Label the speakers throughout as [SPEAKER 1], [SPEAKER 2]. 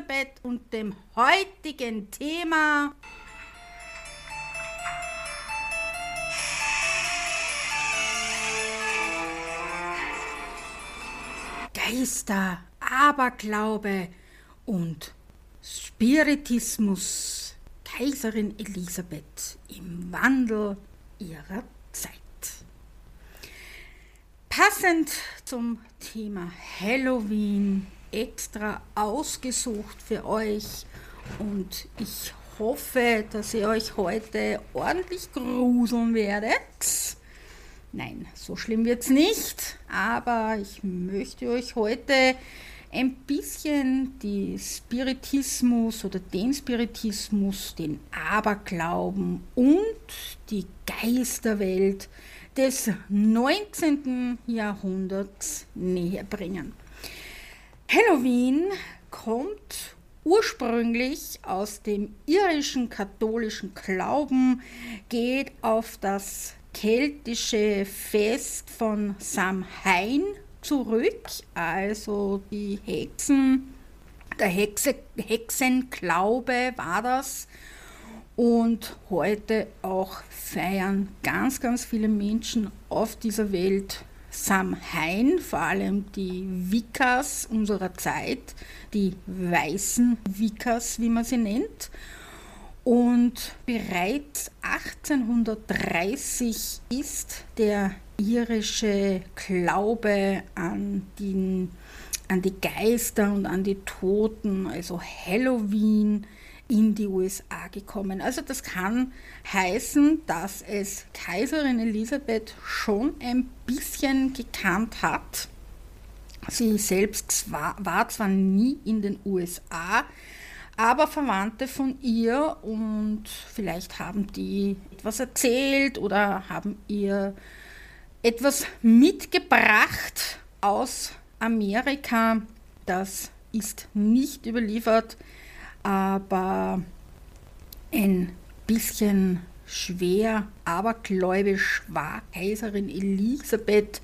[SPEAKER 1] Elisabeth und dem heutigen Thema Geister, Aberglaube und Spiritismus. Kaiserin Elisabeth im Wandel ihrer Zeit. Passend zum Thema Halloween extra ausgesucht für euch und ich hoffe, dass ihr euch heute ordentlich gruseln werdet. Nein, so schlimm wird es nicht, aber ich möchte euch heute ein bisschen die Spiritismus oder den Spiritismus, den Aberglauben und die Geisterwelt des 19. Jahrhunderts näher bringen. Halloween kommt ursprünglich aus dem irischen katholischen Glauben, geht auf das keltische Fest von Samhain zurück, also die Hexen, der Hexe, Hexenglaube war das. Und heute auch feiern ganz, ganz viele Menschen auf dieser Welt Samhain, vor allem die Wiccas unserer Zeit, die weißen Wiccas, wie man sie nennt. Und bereits 1830 ist der irische Glaube an, den, an die Geister und an die Toten, also Halloween, in die USA gekommen. Also das kann heißen, dass es Kaiserin Elisabeth schon ein bisschen gekannt hat. Sie selbst war, war zwar nie in den USA, aber Verwandte von ihr und vielleicht haben die etwas erzählt oder haben ihr etwas mitgebracht aus Amerika. Das ist nicht überliefert, aber ein bisschen schwer, abergläubisch war Kaiserin Elisabeth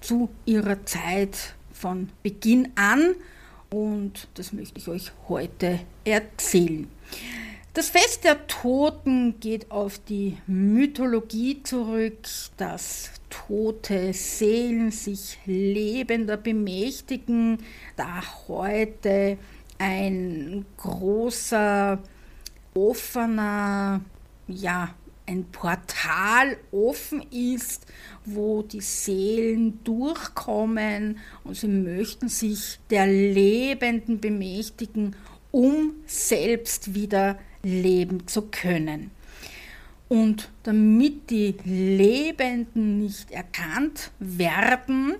[SPEAKER 1] zu ihrer Zeit von Beginn an und das möchte ich euch heute erzählen. Das Fest der Toten geht auf die Mythologie zurück, dass tote Seelen sich lebender bemächtigen, da heute ein großer, offener, ja, ein Portal offen ist, wo die Seelen durchkommen und sie möchten sich der Lebenden bemächtigen, um selbst wieder leben zu können. Und damit die Lebenden nicht erkannt werden,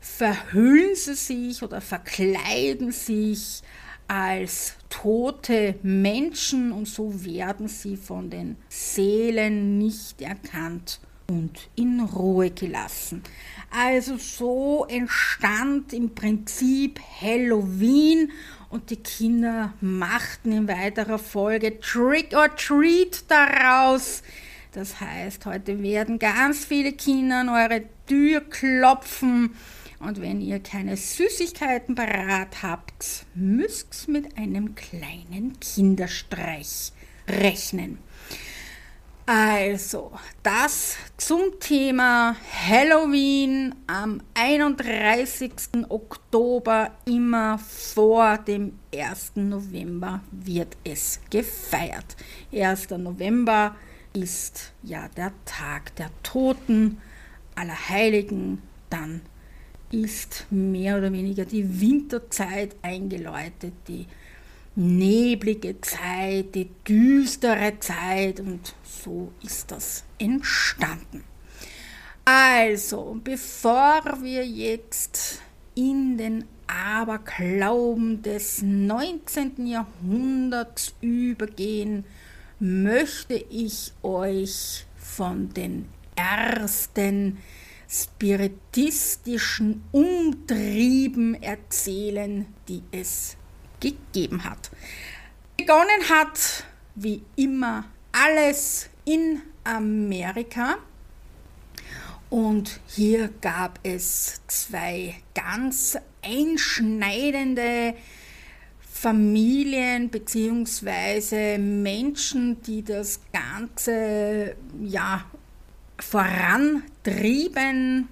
[SPEAKER 1] verhüllen sie sich oder verkleiden sich als tote Menschen und so werden sie von den Seelen nicht erkannt und in Ruhe gelassen. Also so entstand im Prinzip Halloween und die Kinder machten in weiterer Folge Trick or Treat daraus. Das heißt, heute werden ganz viele Kinder an eure Tür klopfen und wenn ihr keine Süßigkeiten parat habt, müsst ihr mit einem kleinen Kinderstreich rechnen. Also, das zum Thema Halloween am 31. Oktober, immer vor dem 1. November wird es gefeiert. 1. November ist ja der Tag der Toten, aller Heiligen, dann ist mehr oder weniger die Winterzeit eingeläutet, die neblige Zeit, die düstere Zeit und so ist das entstanden. Also, bevor wir jetzt in den Aberglauben des 19. Jahrhunderts übergehen, möchte ich euch von den ersten spiritistischen Umtrieben erzählen, die es gegeben hat. Begonnen hat, wie immer, alles in Amerika Und hier gab es zwei ganz einschneidende Familien bzw. Menschen, die das Ganze ja, vorantrieben.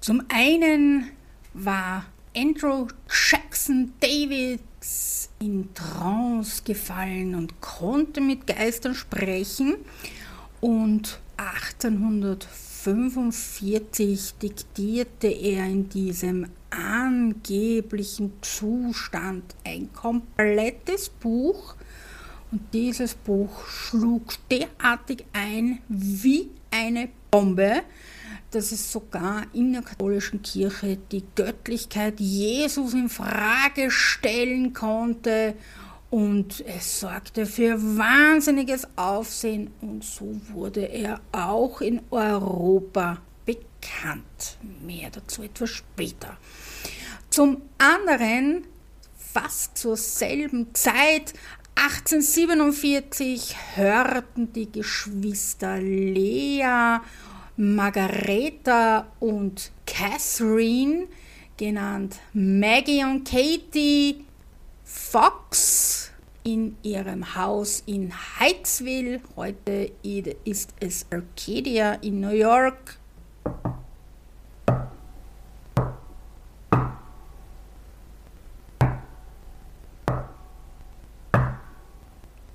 [SPEAKER 1] Zum einen war Andrew Jackson Davids in Trance gefallen und konnte mit Geistern sprechen und 1845 diktierte er in diesem angeblichen Zustand ein komplettes Buch und dieses Buch schlug derartig ein wie eine Bombe, dass es sogar in der katholischen Kirche die Göttlichkeit Jesus in Frage stellen konnte und es sorgte für wahnsinniges Aufsehen und so wurde er auch in Europa bekannt. Mehr dazu etwas später. Zum anderen, fast zur selben Zeit, 1847 hörten die Geschwister Lea, Margareta und Catherine, genannt Maggie und Katie, Fox in ihrem Haus in Heightsville, heute ist es Arcadia in New York,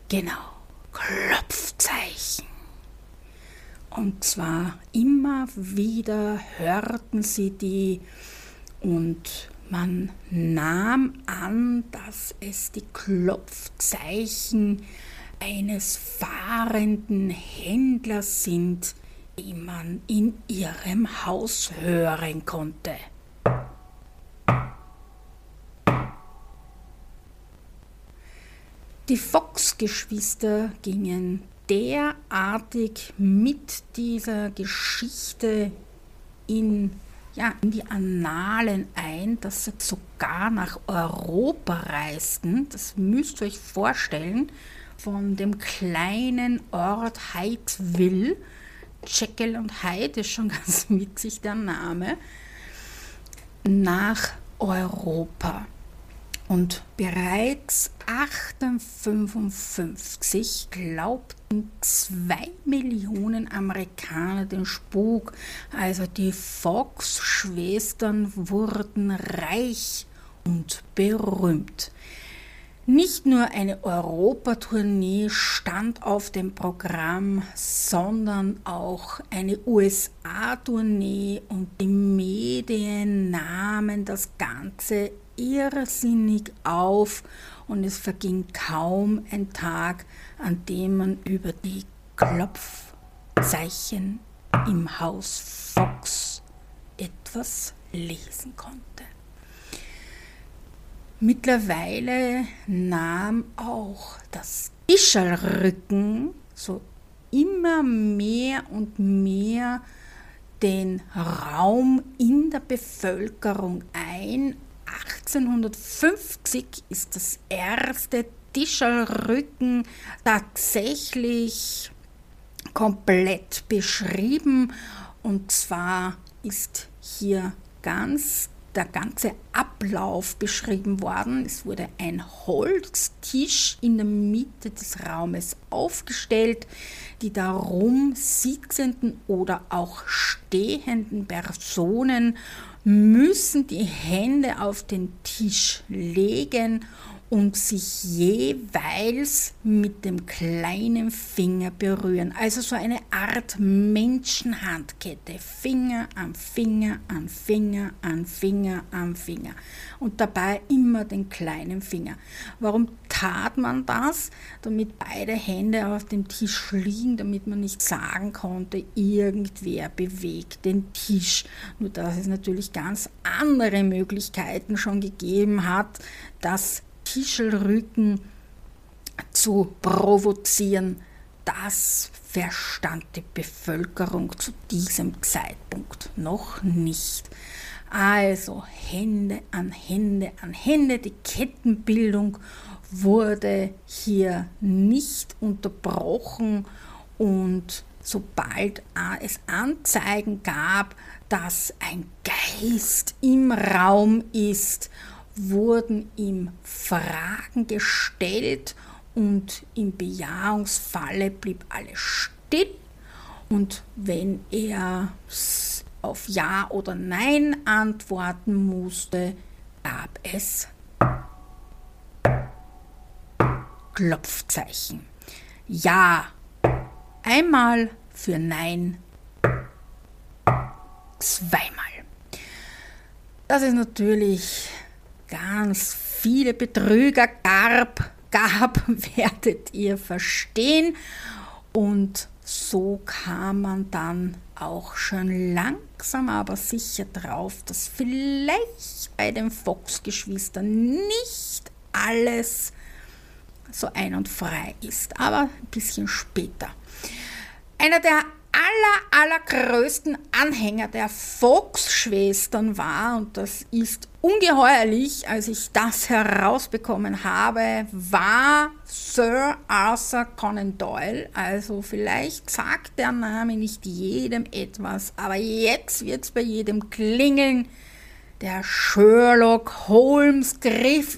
[SPEAKER 1] Genau, Klopfzeichen. Und zwar immer wieder hörten sie die und man nahm an, dass es die Klopfzeichen eines fahrenden Händlers sind, die man in ihrem Haus hören konnte. Die Fox-Geschwister gingen derartig mit dieser Geschichte in, ja, in die Annalen ein, dass sie sogar nach Europa reisten. Das müsst ihr euch vorstellen, von dem kleinen Ort Hydeville. Jekyll und Hyde ist schon ganz witzig der Name. Nach Europa. Und bereits 1855 glaubten zwei Millionen Amerikaner den Spuk. Also die Fox-Schwestern wurden reich und berühmt. Nicht nur eine Europatournee stand auf dem Programm, sondern auch eine USA-Tournee und die Medien nahmen das Ganze irrsinnig auf und es verging kaum ein Tag, an dem man über die Klopfzeichen im Haus Fox etwas lesen konnte. Mittlerweile nahm auch das Ischerrücken so immer mehr und mehr den Raum in der Bevölkerung ein, 1850 ist das erste Tischerrücken tatsächlich komplett beschrieben und zwar ist hier ganz der ganze Ablauf beschrieben worden. Es wurde ein Holztisch in der Mitte des Raumes aufgestellt. Die darum sitzenden oder auch stehenden Personen müssen die Hände auf den Tisch legen und sich jeweils mit dem kleinen Finger berühren. Also so eine Art Menschenhandkette. Finger an Finger an Finger an Finger an Finger. Und dabei immer den kleinen Finger. Warum tat man das? Damit beide Hände auf dem Tisch liegen, damit man nicht sagen konnte, irgendwer bewegt den Tisch. Nur dass es natürlich ganz andere Möglichkeiten schon gegeben hat, dass Tischelrücken zu provozieren, das verstand die Bevölkerung zu diesem Zeitpunkt noch nicht. Also Hände an Hände an Hände, die Kettenbildung wurde hier nicht unterbrochen und sobald es Anzeigen gab, dass ein Geist im Raum ist, wurden ihm Fragen gestellt und im Bejahungsfalle blieb alles still. Und wenn er auf Ja oder Nein antworten musste, gab es Klopfzeichen. Ja einmal für Nein zweimal. Dass es natürlich ganz viele Betrüger gab, gab, werdet ihr verstehen. Und so kam man dann auch schon langsam aber sicher drauf, dass vielleicht bei den Fox-Geschwistern nicht alles so ein und frei ist, aber ein bisschen später. Einer der aller, allergrößten Anhänger der Fox-Schwestern war, und das ist ungeheuerlich, als ich das herausbekommen habe, war Sir Arthur Conan Doyle. Also vielleicht sagt der Name nicht jedem etwas, aber jetzt wird es bei jedem klingeln. Der Sherlock Holmes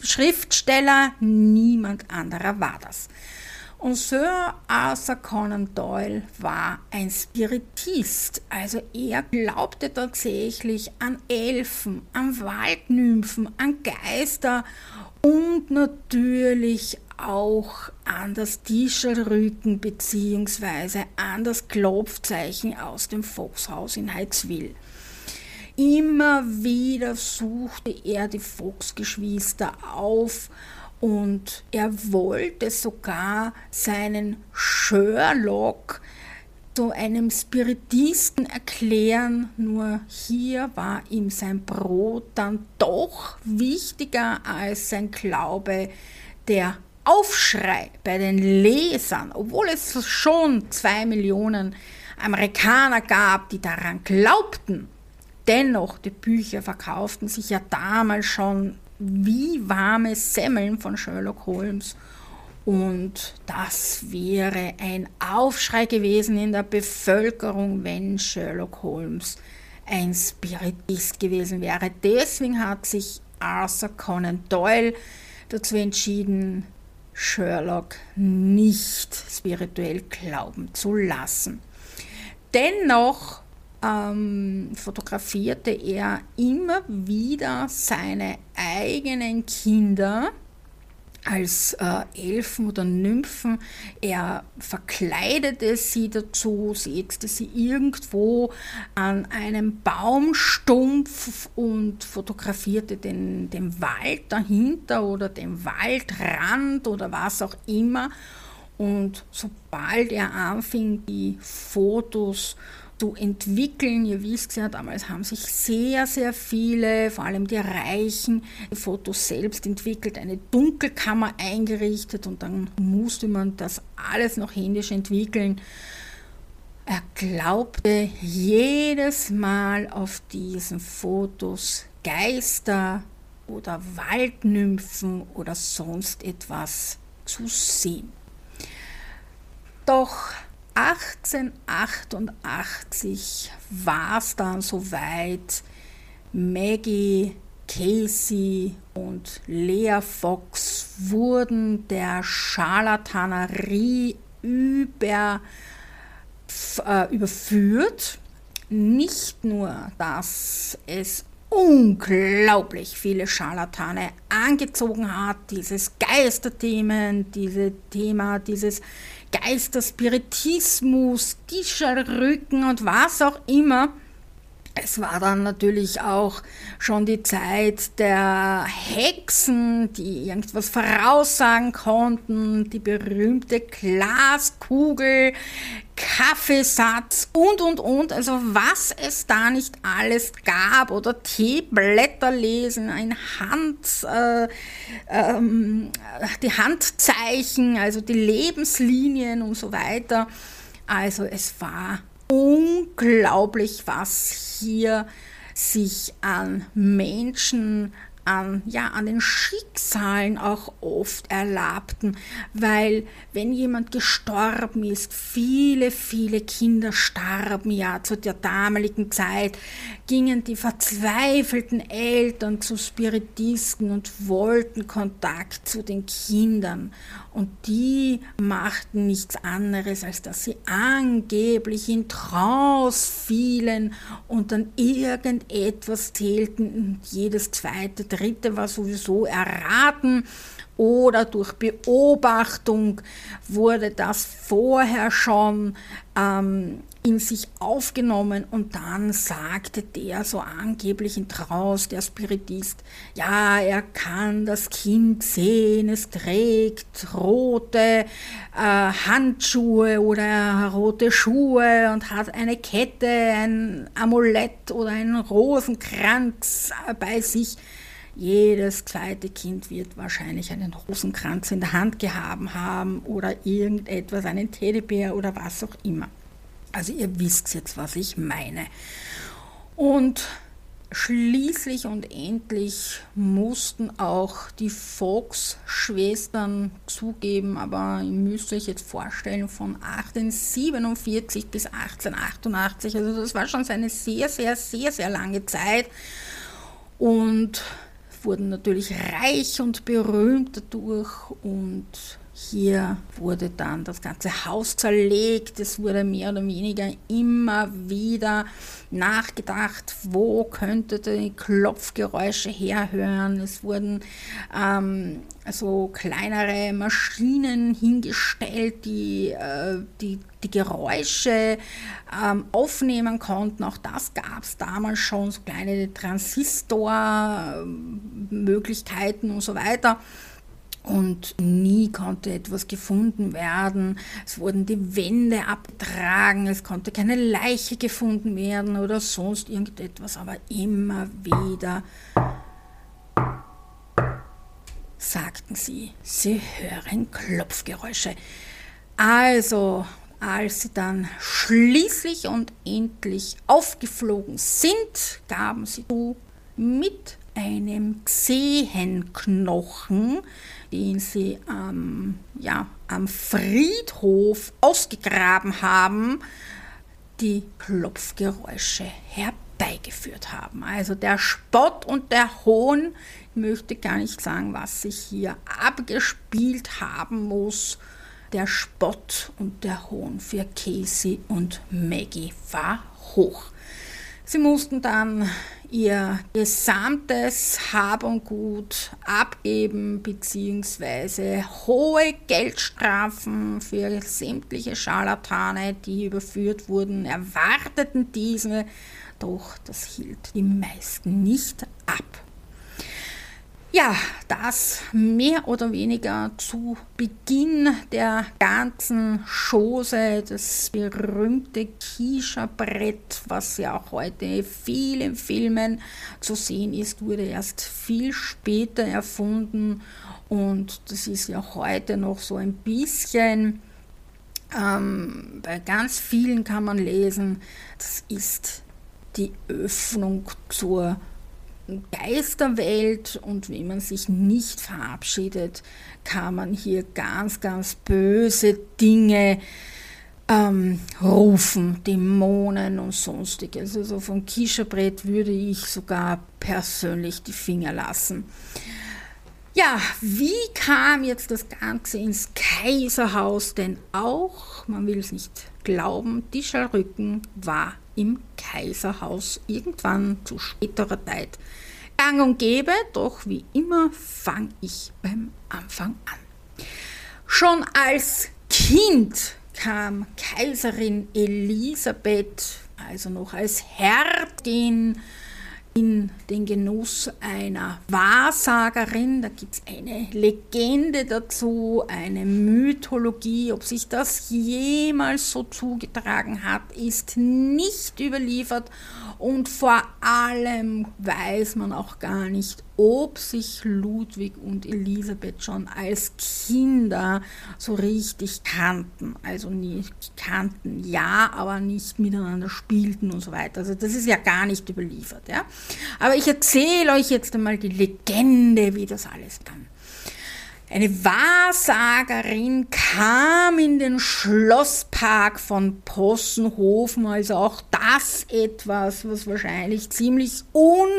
[SPEAKER 1] Schriftsteller, niemand anderer war das. Und Sir Arthur Conan Doyle war ein Spiritist, also er glaubte tatsächlich an Elfen, an Waldnymphen, an Geister und natürlich auch an das Tischelrücken bzw. an das Klopfzeichen aus dem Volkshaus in Heizwil. Immer wieder suchte er die Volksgeschwister auf und er wollte sogar seinen Sherlock zu einem Spiritisten erklären, nur hier war ihm sein Brot dann doch wichtiger als sein Glaube, der Aufschrei bei den Lesern, obwohl es schon zwei Millionen Amerikaner gab, die daran glaubten. Dennoch, die Bücher verkauften sich ja damals schon wie warme Semmeln von Sherlock Holmes. Und das wäre ein Aufschrei gewesen in der Bevölkerung, wenn Sherlock Holmes ein Spiritist gewesen wäre. Deswegen hat sich Arthur Conan Doyle dazu entschieden, Sherlock nicht spirituell glauben zu lassen. Dennoch ähm, fotografierte er immer wieder seine eigenen Kinder als äh, Elfen oder Nymphen. Er verkleidete sie dazu, setzte sie irgendwo an einem Baumstumpf und fotografierte den, den Wald dahinter oder den Waldrand oder was auch immer. Und sobald er anfing, die Fotos zu entwickeln. Ihr wisst ja, damals haben sich sehr, sehr viele, vor allem die Reichen, die Fotos selbst entwickelt, eine Dunkelkammer eingerichtet und dann musste man das alles noch händisch entwickeln. Er glaubte jedes Mal auf diesen Fotos Geister oder Waldnymphen oder sonst etwas zu sehen. Doch 1888 war es dann soweit. Maggie, Casey und Lea Fox wurden der Scharlatanerie über, äh, überführt. Nicht nur, dass es unglaublich viele Scharlatane angezogen hat, dieses Geisterthemen, dieses Thema, dieses Geister, Spiritismus, Tischelrücken und was auch immer. Es war dann natürlich auch schon die Zeit der Hexen, die irgendwas voraussagen konnten, die berühmte Glaskugel, Kaffeesatz und, und, und. Also was es da nicht alles gab oder Teeblätter lesen, ein Hand, äh, ähm, die Handzeichen, also die Lebenslinien und so weiter. Also es war unglaublich, was hier sich an Menschen, an, ja, an den Schicksalen auch oft erlabten, weil wenn jemand gestorben ist, viele, viele Kinder starben ja zu der damaligen Zeit, gingen die verzweifelten Eltern zu Spiritisten und wollten Kontakt zu den Kindern. Und die machten nichts anderes, als dass sie angeblich in Trance fielen und dann irgendetwas zählten. Und jedes zweite, dritte war sowieso erraten oder durch Beobachtung wurde das vorher schon ähm, in sich aufgenommen und dann sagte der so angeblich in Traus, der Spiritist, ja, er kann das Kind sehen, es trägt rote äh, Handschuhe oder rote Schuhe und hat eine Kette, ein Amulett oder einen Rosenkranz bei sich. Jedes zweite Kind wird wahrscheinlich einen Rosenkranz in der Hand gehabt haben oder irgendetwas, einen Teddybär oder was auch immer. Also ihr wisst jetzt, was ich meine. Und schließlich und endlich mussten auch die Fox-Schwestern zugeben, aber ihr müsst euch jetzt vorstellen, von 1847 bis 1888, also das war schon eine sehr, sehr, sehr, sehr lange Zeit. Und wurden natürlich reich und berühmt dadurch und hier wurde dann das ganze Haus zerlegt, es wurde mehr oder weniger immer wieder nachgedacht, wo könnte die Klopfgeräusche herhören. Es wurden ähm, so kleinere Maschinen hingestellt, die äh, die, die Geräusche ähm, aufnehmen konnten. Auch das gab es damals schon, so kleine Transistormöglichkeiten und so weiter und nie konnte etwas gefunden werden. Es wurden die Wände abgetragen, es konnte keine Leiche gefunden werden oder sonst irgendetwas, aber immer wieder sagten sie, sie hören Klopfgeräusche. Also, als sie dann schließlich und endlich aufgeflogen sind, gaben sie zu mit einem Zehenknochen, den sie ähm, ja, am Friedhof ausgegraben haben, die Klopfgeräusche herbeigeführt haben. Also der Spott und der Hohn, ich möchte gar nicht sagen, was sich hier abgespielt haben muss. Der Spott und der Hohn für Casey und Maggie war hoch. Sie mussten dann ihr gesamtes Hab und Gut abgeben bzw. hohe Geldstrafen für sämtliche Scharlatane, die überführt wurden, erwarteten diese, doch das hielt die meisten nicht ab. Ja, das mehr oder weniger zu Beginn der ganzen Chose, das berühmte Kischa-Brett, was ja auch heute in vielen Filmen zu sehen ist, wurde erst viel später erfunden. Und das ist ja heute noch so ein bisschen, ähm, bei ganz vielen kann man lesen, das ist die Öffnung zur Geisterwelt und wenn man sich nicht verabschiedet, kann man hier ganz, ganz böse Dinge ähm, rufen, Dämonen und sonstiges. Also vom Kischerbrett würde ich sogar persönlich die Finger lassen. Ja, wie kam jetzt das Ganze ins Kaiserhaus? Denn auch, man will es nicht glauben, die Scharrücken war im Kaiserhaus irgendwann zu späterer Zeit gang und gäbe, doch wie immer fange ich beim Anfang an. Schon als Kind kam Kaiserin Elisabeth, also noch als Herzogin, in den Genuss einer Wahrsagerin. Da gibt es eine Legende dazu, eine Mythologie. Ob sich das jemals so zugetragen hat, ist nicht überliefert. Und vor allem weiß man auch gar nicht, ob sich Ludwig und Elisabeth schon als Kinder so richtig kannten. Also nicht kannten, ja, aber nicht miteinander spielten und so weiter. Also das ist ja gar nicht überliefert. Ja? Aber ich erzähle euch jetzt einmal die Legende, wie das alles dann eine Wahrsagerin kam in den Schlosspark von Possenhofen, also auch das etwas, was wahrscheinlich ziemlich un,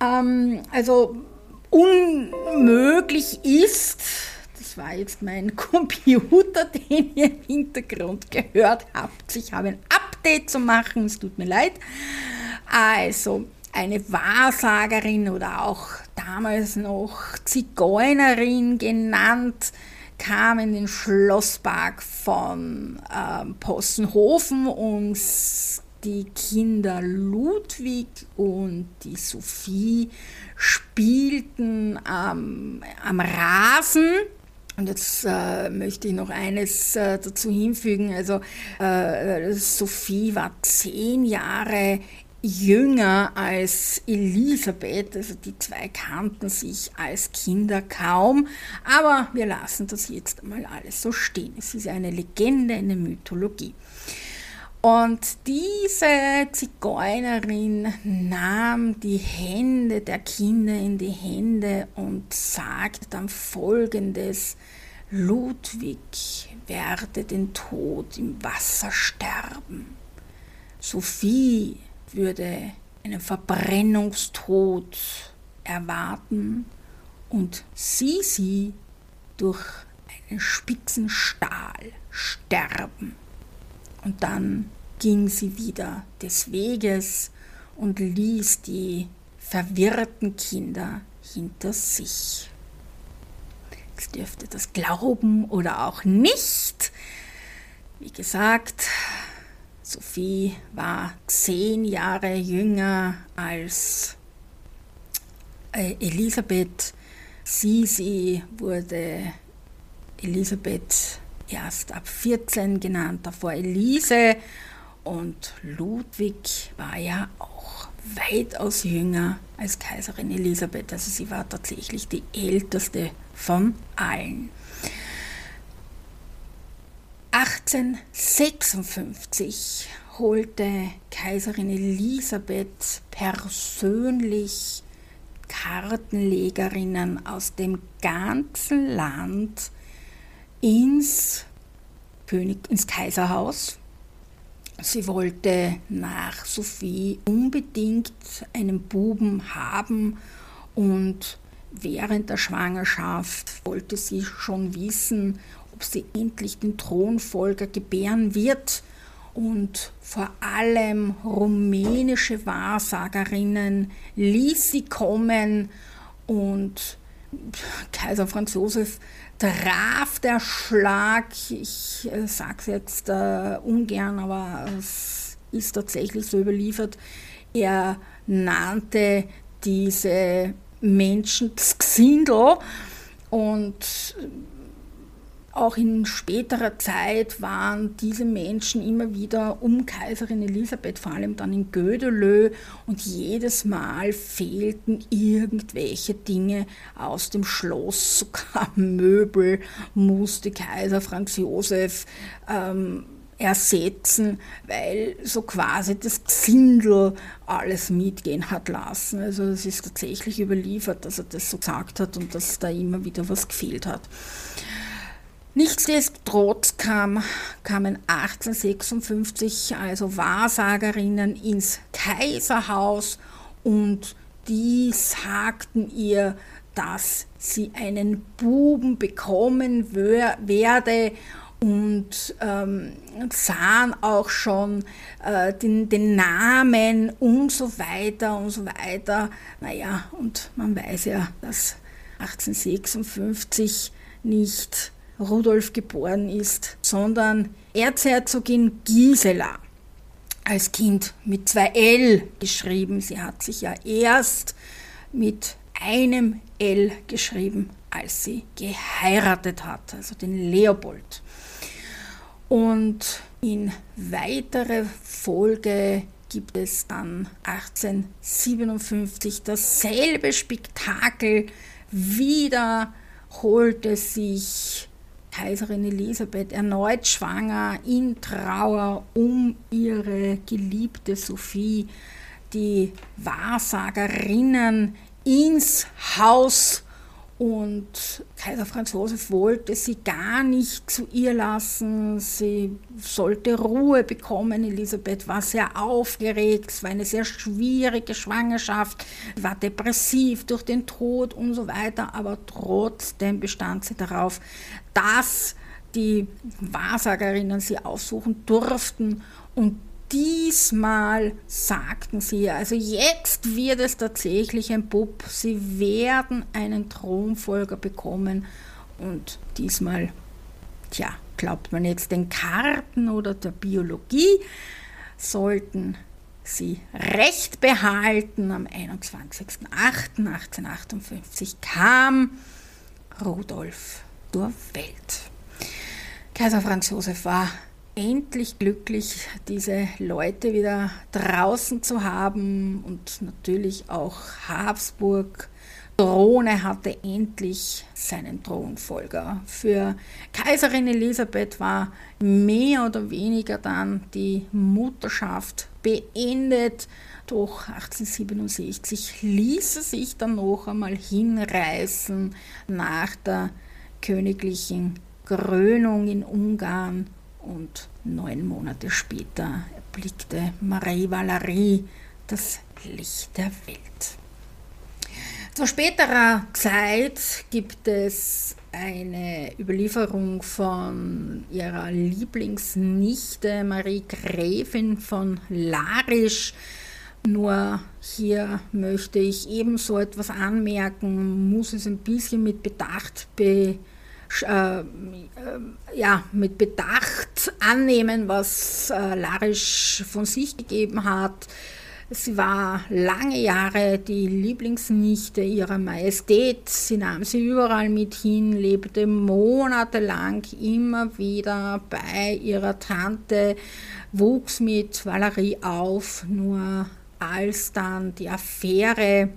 [SPEAKER 1] ähm, also unmöglich ist. Das war jetzt mein Computer, den ihr im Hintergrund gehört habt. Ich habe ein Update zu machen, es tut mir leid. Also, eine Wahrsagerin oder auch damals noch Zigeunerin genannt, kam in den Schlosspark von äh, Possenhofen und die Kinder Ludwig und die Sophie spielten ähm, am Rasen. Und jetzt äh, möchte ich noch eines äh, dazu hinfügen. Also äh, Sophie war zehn Jahre jünger als Elisabeth, also die zwei kannten sich als Kinder kaum, aber wir lassen das jetzt mal alles so stehen. Es ist eine Legende, eine Mythologie. Und diese Zigeunerin nahm die Hände der Kinder in die Hände und sagte dann folgendes, Ludwig werde den Tod im Wasser sterben. Sophie würde einen Verbrennungstod erwarten und sie sie durch einen spitzen Stahl sterben. Und dann ging sie wieder des Weges und ließ die verwirrten Kinder hinter sich. Jetzt dürfte das glauben oder auch nicht. Wie gesagt, Sophie war zehn Jahre jünger als äh, Elisabeth. Sisi wurde Elisabeth erst ab 14 genannt, davor Elise. Und Ludwig war ja auch weitaus jünger als Kaiserin Elisabeth. Also sie war tatsächlich die älteste von allen. 1856 holte Kaiserin Elisabeth persönlich Kartenlegerinnen aus dem ganzen Land ins, König, ins Kaiserhaus. Sie wollte nach Sophie unbedingt einen Buben haben und während der Schwangerschaft wollte sie schon wissen, ob sie endlich den Thronfolger gebären wird. Und vor allem rumänische Wahrsagerinnen ließ sie kommen und Kaiser Franz Josef traf der Schlag. Ich äh, sage es jetzt äh, ungern, aber es ist tatsächlich so überliefert. Er nannte diese Menschen Xindel und auch in späterer Zeit waren diese Menschen immer wieder um Kaiserin Elisabeth, vor allem dann in Gödelö, und jedes Mal fehlten irgendwelche Dinge aus dem Schloss, sogar Möbel musste Kaiser Franz Josef ähm, ersetzen, weil so quasi das Xindel alles mitgehen hat lassen. Also es ist tatsächlich überliefert, dass er das so gesagt hat und dass da immer wieder was gefehlt hat. Nichtsdestotrotz kam, kamen 1856 also Wahrsagerinnen ins Kaiserhaus und die sagten ihr, dass sie einen Buben bekommen werde und ähm, sahen auch schon äh, den, den, Namen und so weiter und so weiter. Naja, und man weiß ja, dass 1856 nicht Rudolf geboren ist, sondern Erzherzogin Gisela als Kind mit zwei L geschrieben. Sie hat sich ja erst mit einem L geschrieben, als sie geheiratet hat, also den Leopold. Und in weiterer Folge gibt es dann 1857 dasselbe Spektakel. Wieder holte sich Kaiserin Elisabeth erneut schwanger in Trauer um ihre geliebte Sophie, die Wahrsagerinnen ins Haus und Kaiser Franz Josef wollte sie gar nicht zu ihr lassen. Sie sollte Ruhe bekommen. Elisabeth war sehr aufgeregt. Es war eine sehr schwierige Schwangerschaft, war depressiv durch den Tod und so weiter. Aber trotzdem bestand sie darauf, dass die Wahrsagerinnen sie aufsuchen durften. Und diesmal sagten sie, also jetzt wird es tatsächlich ein Bub, sie werden einen Thronfolger bekommen. Und diesmal, tja, glaubt man jetzt den Karten oder der Biologie, sollten sie Recht behalten. Am 21.08.1858 kam Rudolf zur Welt. Kaiser Franz Josef war endlich glücklich, diese Leute wieder draußen zu haben und natürlich auch Habsburg. Throne hatte endlich seinen Thronfolger. Für Kaiserin Elisabeth war mehr oder weniger dann die Mutterschaft beendet. Doch 1867 ließ sie sich dann noch einmal hinreißen nach der königlichen Krönung in Ungarn und neun Monate später erblickte Marie Valerie das Licht der Welt. Zu späterer Zeit gibt es eine Überlieferung von ihrer Lieblingsnichte Marie Gräfin von Larisch. Nur hier möchte ich ebenso etwas anmerken, muss es ein bisschen mit Bedacht be äh, ja, mit Bedacht annehmen, was äh, Larisch von sich gegeben hat. Sie war lange Jahre die Lieblingsnichte ihrer Majestät. Sie nahm sie überall mit hin, lebte monatelang immer wieder bei ihrer Tante, wuchs mit Valerie auf. Nur als dann die Affäre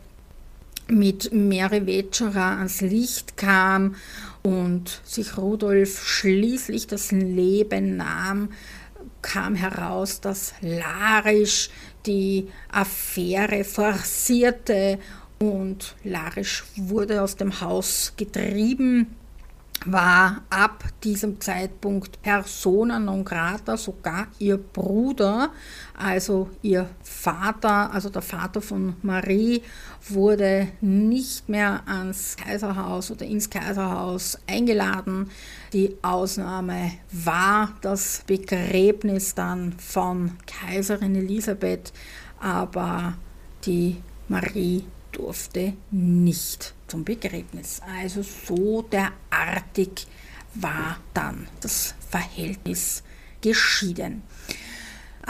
[SPEAKER 1] mit Mary Wetscherer ans Licht kam und sich Rudolf schließlich das Leben nahm, kam heraus, dass Larisch die Affäre forcierte. Und Larisch wurde aus dem Haus getrieben war ab diesem Zeitpunkt persona non grata, sogar ihr Bruder, also ihr Vater, also der Vater von Marie, wurde nicht mehr ans Kaiserhaus oder ins Kaiserhaus eingeladen. Die Ausnahme war das Begräbnis dann von Kaiserin Elisabeth, aber die Marie durfte nicht zum Begräbnis. Also so derartig war dann das Verhältnis geschieden.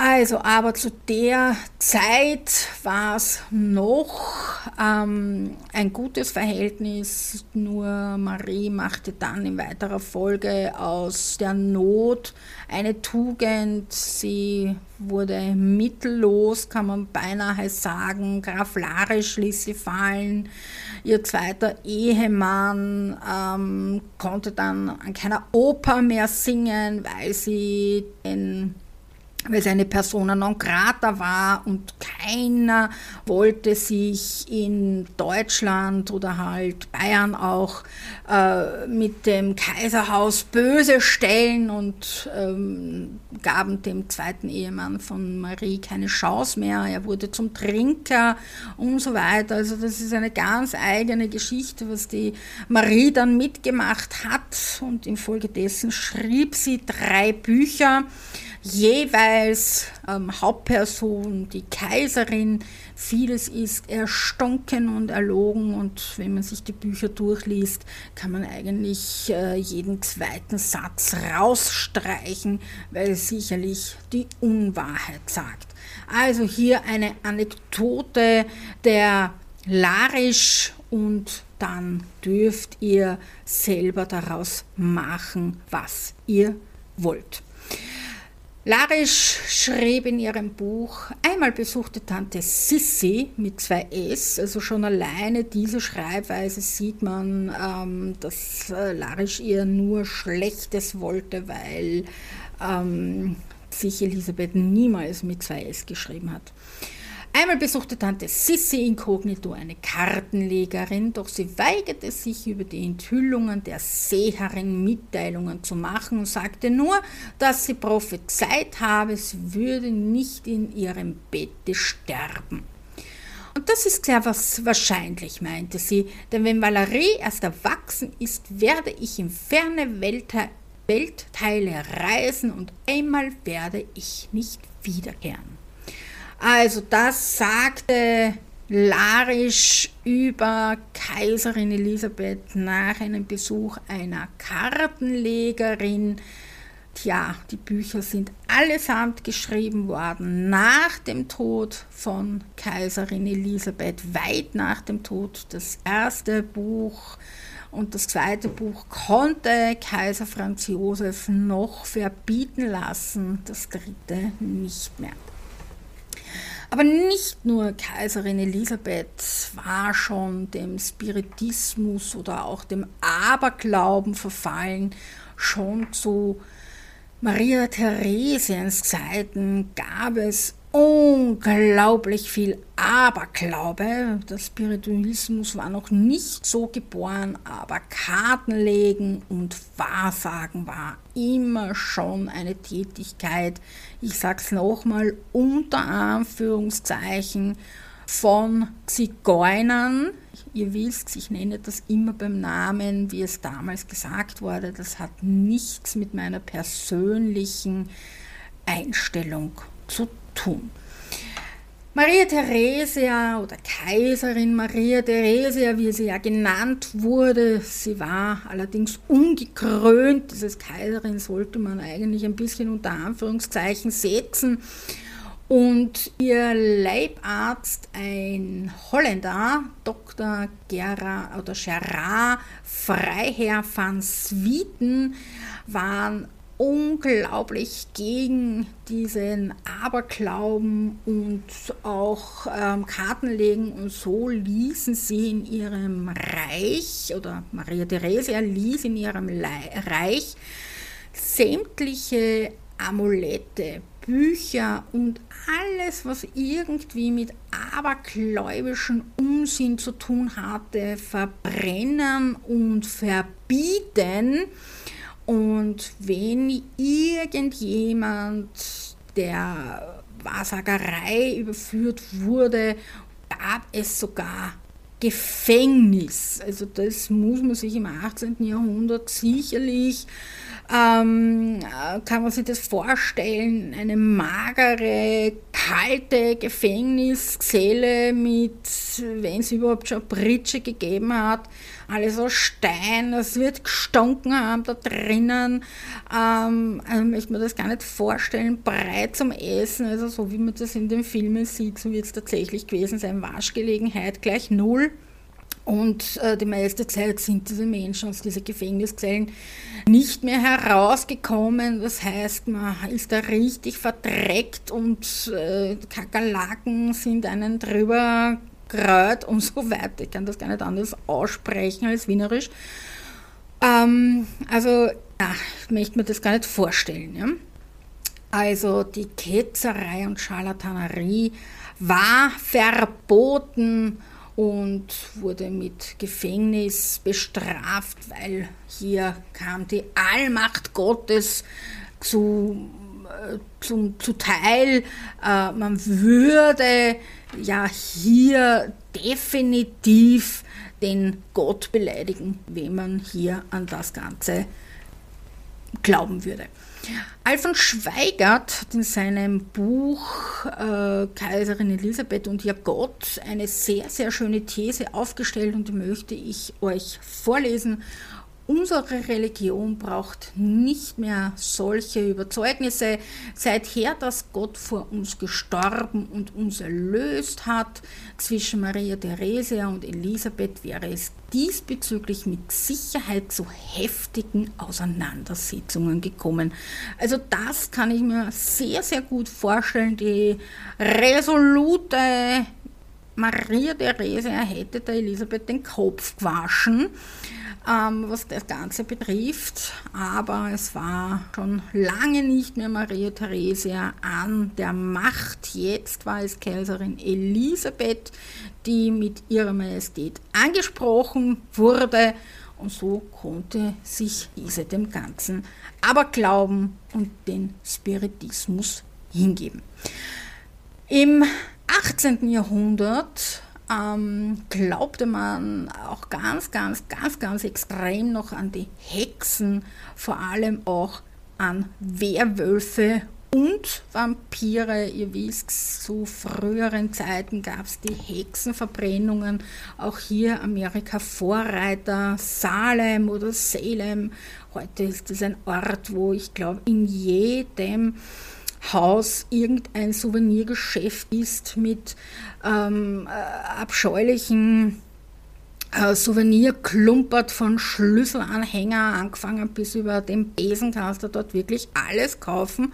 [SPEAKER 1] Also, aber zu der Zeit war es noch ähm, ein gutes Verhältnis, nur Marie machte dann in weiterer Folge aus der Not eine Tugend. Sie wurde mittellos, kann man beinahe sagen. Graf Larisch ließ sie fallen. Ihr zweiter Ehemann ähm, konnte dann an keiner Oper mehr singen, weil sie den weil sie eine Persona non grata war und keiner wollte sich in Deutschland oder halt Bayern auch äh, mit dem Kaiserhaus böse stellen und ähm, gaben dem zweiten Ehemann von Marie keine Chance mehr. Er wurde zum Trinker und so weiter. Also das ist eine ganz eigene Geschichte, was die Marie dann mitgemacht hat und infolgedessen schrieb sie drei Bücher jeweils ähm, Hauptperson, die Kaiserin. Vieles ist erstunken und erlogen und wenn man sich die Bücher durchliest, kann man eigentlich äh, jeden zweiten Satz rausstreichen, weil es sicherlich die Unwahrheit sagt. Also hier eine Anekdote der Larisch und dann dürft ihr selber daraus machen, was ihr wollt. Larisch schrieb in ihrem Buch, einmal besuchte Tante Sissi mit zwei S, also schon alleine diese Schreibweise sieht man, ähm, dass äh, Larisch ihr nur Schlechtes wollte, weil ähm, sich Elisabeth niemals mit zwei S geschrieben hat. Einmal besuchte Tante Sissi inkognito eine Kartenlegerin, doch sie weigerte sich, über die Enthüllungen der Seherin Mitteilungen zu machen und sagte nur, dass sie prophezeit habe, sie würde nicht in ihrem Bette sterben. Und das ist sehr was wahrscheinlich, meinte sie, denn wenn Valerie erst erwachsen ist, werde ich in ferne Weltteile reisen und einmal werde ich nicht wiederkehren. Also das sagte Larisch über Kaiserin Elisabeth nach einem Besuch einer Kartenlegerin. Tja, die Bücher sind allesamt geschrieben worden nach dem Tod von Kaiserin Elisabeth, weit nach dem Tod. Das erste Buch und das zweite Buch konnte Kaiser Franz Josef noch verbieten lassen, das dritte nicht mehr. Aber nicht nur Kaiserin Elisabeth war schon dem Spiritismus oder auch dem Aberglauben verfallen, schon zu Maria Theresiens Zeiten gab es unglaublich viel Aberglaube. Der Spiritualismus war noch nicht so geboren, aber Kartenlegen und Wahrsagen war immer schon eine Tätigkeit, ich sag's nochmal, unter Anführungszeichen von Zigeunern. Ihr wisst, ich nenne das immer beim Namen, wie es damals gesagt wurde. Das hat nichts mit meiner persönlichen Einstellung zu tun tun. Maria Theresia oder Kaiserin Maria Theresia, wie sie ja genannt wurde, sie war allerdings ungekrönt. Dieses Kaiserin sollte man eigentlich ein bisschen unter Anführungszeichen setzen. Und ihr Leibarzt, ein Holländer, Dr. Gerard oder Gerard Freiherr van Swieten, waren unglaublich gegen diesen Aberglauben und auch ähm, Kartenlegen und so ließen sie in ihrem Reich oder Maria Theresia ließ in ihrem Reich sämtliche Amulette, Bücher und alles, was irgendwie mit abergläubischen Unsinn zu tun hatte, verbrennen und verbieten und wenn irgendjemand der Wahrsagerei überführt wurde, gab es sogar Gefängnis. Also das muss man sich im 18. Jahrhundert sicherlich, ähm, kann man sich das vorstellen, eine magere, kalte Gefängniszelle mit, wenn es überhaupt schon Britsche gegeben hat, alles aus Stein, es wird gestunken haben da drinnen. Ähm, also möchte man das gar nicht vorstellen, breit zum Essen, also so wie man das in den Filmen sieht, so wird es tatsächlich gewesen sein. Waschgelegenheit gleich null. Und äh, die meiste Zeit sind diese Menschen aus diesen Gefängniszellen nicht mehr herausgekommen. Das heißt, man ist da richtig verdreckt und äh, Kakerlaken sind einen drüber Grad und so weiter. Ich kann das gar nicht anders aussprechen als Wienerisch. Ähm, also, ja, ich möchte mir das gar nicht vorstellen. Ja? Also, die Ketzerei und Scharlatanerie war verboten und wurde mit Gefängnis bestraft, weil hier kam die Allmacht Gottes zu, äh, zum, zuteil. Äh, man würde ja hier definitiv den Gott beleidigen, wenn man hier an das Ganze glauben würde. Alfons Schweigert hat in seinem Buch äh, Kaiserin Elisabeth und ihr Gott eine sehr, sehr schöne These aufgestellt und die möchte ich euch vorlesen Unsere Religion braucht nicht mehr solche Überzeugnisse. Seither, dass Gott vor uns gestorben und uns erlöst hat, zwischen Maria Theresia und Elisabeth wäre es diesbezüglich mit Sicherheit zu heftigen Auseinandersetzungen gekommen. Also das kann ich mir sehr, sehr gut vorstellen. Die resolute Maria Theresia hätte der Elisabeth den Kopf gewaschen ähm, was das Ganze betrifft. Aber es war schon lange nicht mehr Maria Theresia an der Macht. Jetzt war es Kaiserin Elisabeth, die mit ihrer Majestät angesprochen wurde. Und so konnte sich diese dem Ganzen Aberglauben und den Spiritismus hingeben. Im 18. Jahrhundert ähm, glaubte man auch ganz, ganz, ganz, ganz extrem noch an die Hexen, vor allem auch an Werwölfe und Vampire. Ihr wisst, zu früheren Zeiten gab es die Hexenverbrennungen. Auch hier Amerika Vorreiter, Salem oder Salem. Heute ist es ein Ort, wo ich glaube, in jedem Haus irgendein Souvenirgeschäft ist mit ähm, äh, abscheulichen äh, Souvenir von Schlüsselanhänger angefangen bis über den Besen kannst du dort wirklich alles kaufen.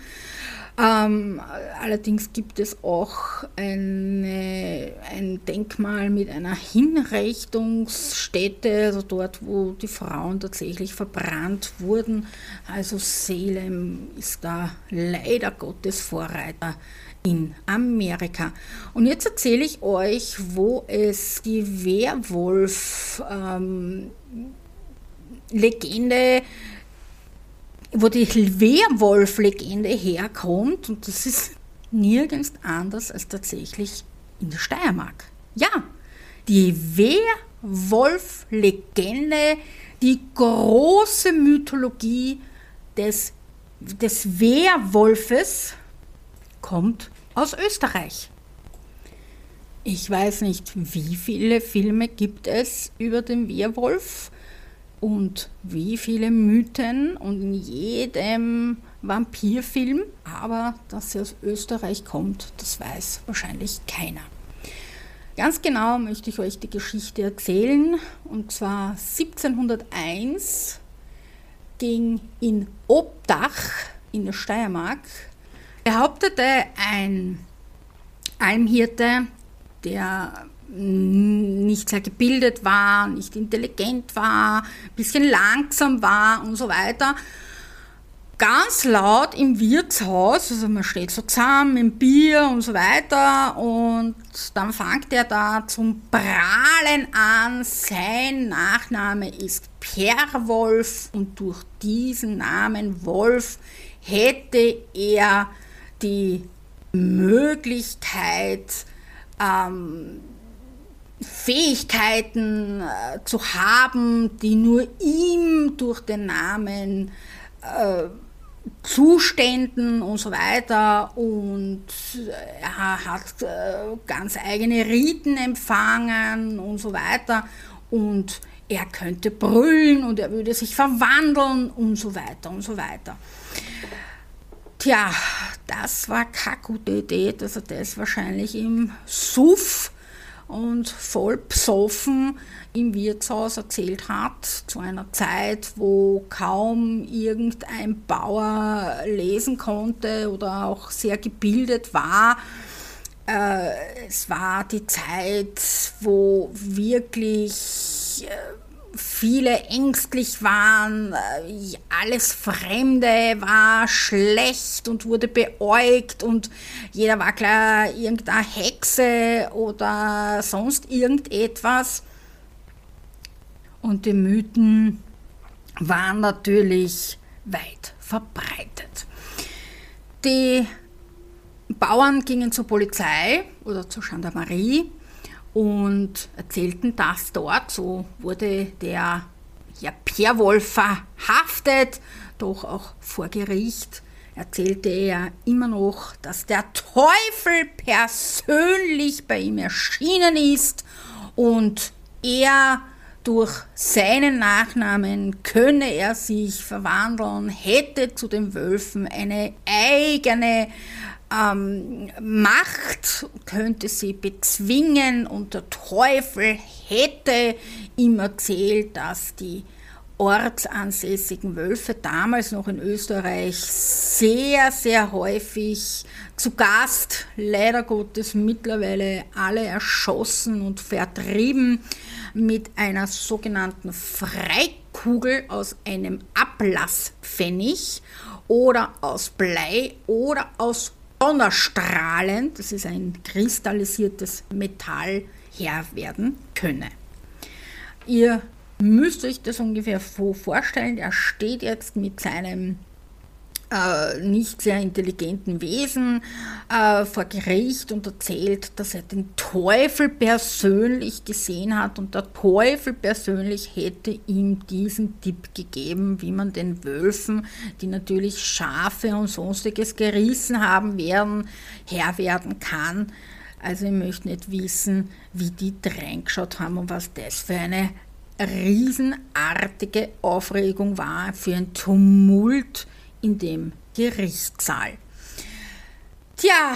[SPEAKER 1] Ähm, allerdings gibt es auch eine, ein Denkmal mit einer Hinrichtungsstätte, also dort, wo die Frauen tatsächlich verbrannt wurden. Also Salem ist da leider Gottes Vorreiter in Amerika. Und jetzt erzähle ich euch, wo es die Werwolf-Legende ähm, wo die Werwolf-Legende herkommt, und das ist nirgends anders als tatsächlich in der Steiermark. Ja, die Werwolf-Legende, die große Mythologie des, des Werwolfes kommt aus Österreich. Ich weiß nicht, wie viele Filme gibt es über den Werwolf und wie viele Mythen und in jedem Vampirfilm, aber dass sie aus Österreich kommt, das weiß wahrscheinlich keiner. Ganz genau möchte ich euch die Geschichte erzählen und zwar 1701 ging in Obdach in der Steiermark behauptete ein Almhirte, der nicht sehr gebildet war, nicht intelligent war, ein bisschen langsam war und so weiter. Ganz laut im Wirtshaus, also man steht so zusammen im Bier und so weiter und dann fängt er da zum Prahlen an, sein Nachname ist Perwolf und durch diesen Namen Wolf hätte er die Möglichkeit, ähm, Fähigkeiten äh, zu haben, die nur ihm durch den Namen äh, Zuständen und so weiter und er hat äh, ganz eigene Riten empfangen und so weiter und er könnte brüllen und er würde sich verwandeln und so weiter und so weiter. Tja, das war Idee, dass er das wahrscheinlich im Suff und voll besoffen im Wirtshaus erzählt hat, zu einer Zeit, wo kaum irgendein Bauer lesen konnte oder auch sehr gebildet war. Äh, es war die Zeit, wo wirklich äh, viele ängstlich waren, äh, alles Fremde war schlecht und wurde beäugt und jeder war klar irgendeine Hexe oder sonst irgendetwas. Und die Mythen waren natürlich weit verbreitet. Die Bauern gingen zur Polizei oder zur Gendarmerie und erzählten das dort. So wurde der ja, Pierwolf verhaftet, doch auch vor Gericht erzählte er immer noch, dass der Teufel persönlich bei ihm erschienen ist und er durch seinen Nachnamen könne er sich verwandeln, hätte zu den Wölfen eine eigene ähm, Macht, könnte sie bezwingen und der Teufel hätte ihm erzählt, dass die ortsansässigen Wölfe damals noch in Österreich sehr, sehr häufig zu Gast, leider Gottes mittlerweile alle erschossen und vertrieben mit einer sogenannten Freikugel aus einem Ablasspfennig oder aus Blei oder aus Donnerstrahlen, das ist ein kristallisiertes Metall, her werden könne. Ihr müsst euch das ungefähr vorstellen. Er steht jetzt mit seinem äh, nicht sehr intelligenten Wesen äh, vor Gericht und erzählt, dass er den Teufel persönlich gesehen hat und der Teufel persönlich hätte ihm diesen Tipp gegeben, wie man den Wölfen, die natürlich Schafe und sonstiges gerissen haben werden, Herr werden kann. Also ich möchte nicht wissen, wie die reingeschaut haben und was das für eine riesenartige Aufregung war, für ein Tumult in dem Gerichtssaal. Tja,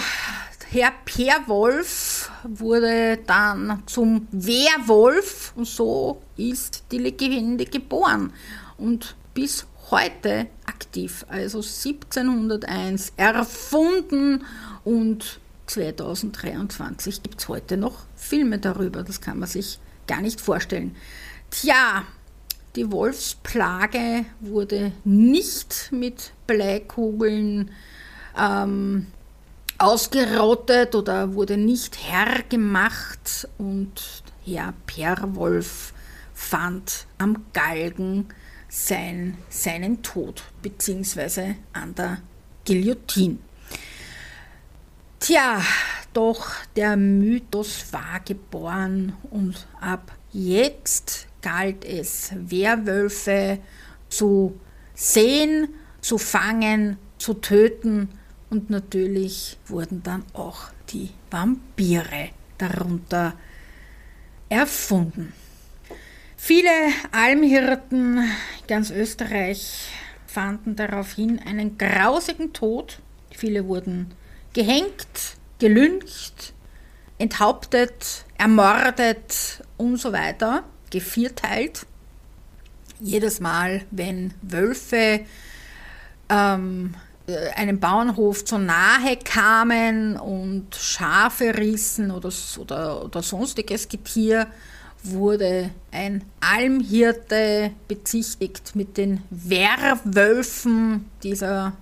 [SPEAKER 1] Herr Per Wolf wurde dann zum Werwolf und so ist die Legende geboren und bis heute aktiv, also 1701 erfunden und 2023 gibt es heute noch Filme darüber, das kann man sich gar nicht vorstellen. Tja, die Wolfsplage wurde nicht mit Bleikugeln ähm, ausgerottet oder wurde nicht Herr gemacht und Herr Perwolf fand am Galgen sein, seinen Tod beziehungsweise an der Guillotine. Tja, doch der Mythos war geboren und ab jetzt galt es, Werwölfe zu sehen, zu fangen, zu töten und natürlich wurden dann auch die Vampire darunter erfunden. Viele Almhirten ganz Österreich fanden daraufhin einen grausigen Tod. Viele wurden gehängt, gelüncht, enthauptet, ermordet und so weiter gevierteilt. Jedes Mal, wenn Wölfe ähm, äh, einem Bauernhof zu nahe kamen und Schafe rissen oder, oder, oder sonstiges Getier, wurde ein Almhirte bezichtigt, mit den Werwölfen dieser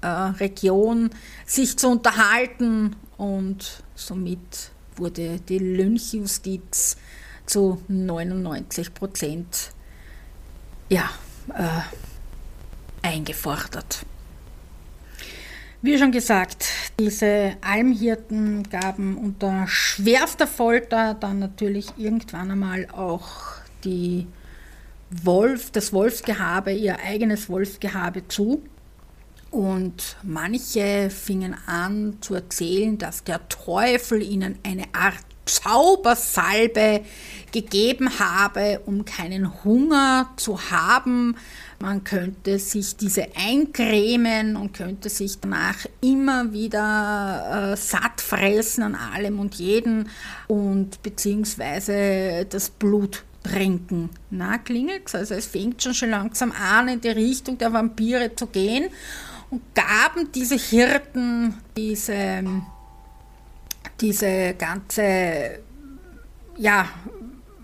[SPEAKER 1] äh, Region sich zu unterhalten und somit wurde die Lynchjustiz zu 99 Prozent ja, äh, eingefordert. Wie schon gesagt, diese Almhirten gaben unter schwerster Folter dann natürlich irgendwann einmal auch die Wolf, das Wolfsgehabe, ihr eigenes Wolfsgehabe zu. Und manche fingen an zu erzählen, dass der Teufel ihnen eine Art Zaubersalbe gegeben habe, um keinen Hunger zu haben. Man könnte sich diese eincremen und könnte sich danach immer wieder äh, satt fressen an allem und jeden und beziehungsweise das Blut trinken. Na, klingelt's? Also es fängt schon schon langsam an, in die Richtung der Vampire zu gehen und gaben diese Hirten diese diese ganze ja,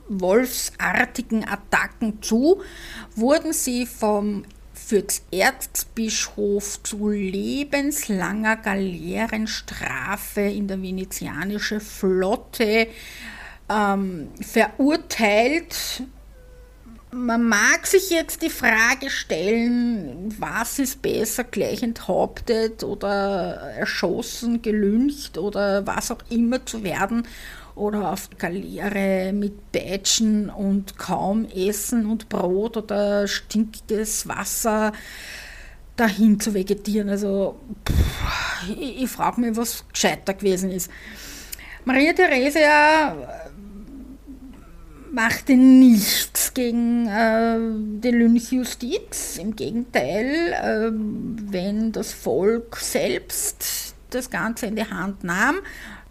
[SPEAKER 1] wolfsartigen Attacken zu, wurden sie vom Fürsterzbischof zu lebenslanger Galeerenstrafe in der venezianischen Flotte ähm, verurteilt man mag sich jetzt die Frage stellen, was ist besser, gleich enthauptet oder erschossen, gelüncht oder was auch immer zu werden oder auf Galeere mit Peitschen und kaum Essen und Brot oder stinkiges Wasser dahin zu vegetieren. Also pff, ich, ich frage mich, was gescheiter gewesen ist. Maria Theresia machte nichts gegen äh, die Lynchjustiz. Im Gegenteil, äh, wenn das Volk selbst das Ganze in die Hand nahm,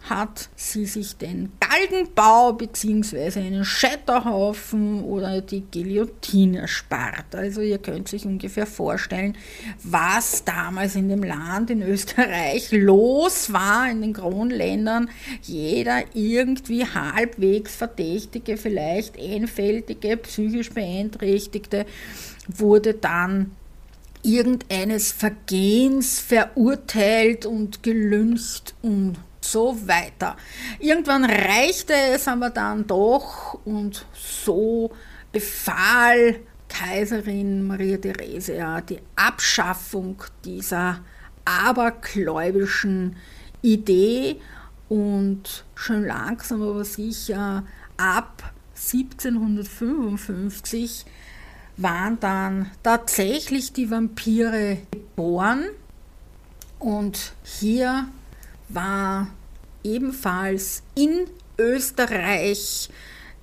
[SPEAKER 1] hat sie sich den Galgenbau bzw. einen Scheiterhaufen oder die Guillotine erspart. Also ihr könnt sich ungefähr vorstellen, was damals in dem Land in Österreich los war, in den Kronländern. Jeder irgendwie halbwegs Verdächtige, vielleicht einfältige, psychisch Beeinträchtigte wurde dann irgendeines Vergehens verurteilt und gelüncht und so weiter. Irgendwann reichte es aber dann doch und so befahl Kaiserin Maria Theresia die Abschaffung dieser abergläubischen Idee und schon langsam aber sicher ab 1755 waren dann tatsächlich die Vampire geboren und hier war ebenfalls in Österreich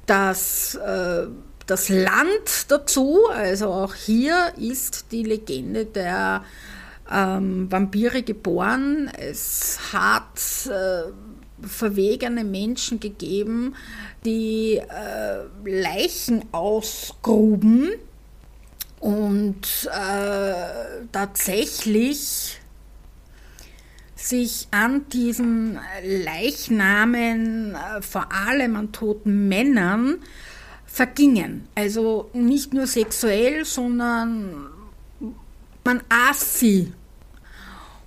[SPEAKER 1] das, äh, das Land dazu. Also auch hier ist die Legende der ähm, Vampire geboren. Es hat äh, verwegene Menschen gegeben, die äh, Leichen ausgruben und äh, tatsächlich sich an diesen Leichnamen, äh, vor allem an toten Männern, vergingen. Also nicht nur sexuell, sondern man aß sie.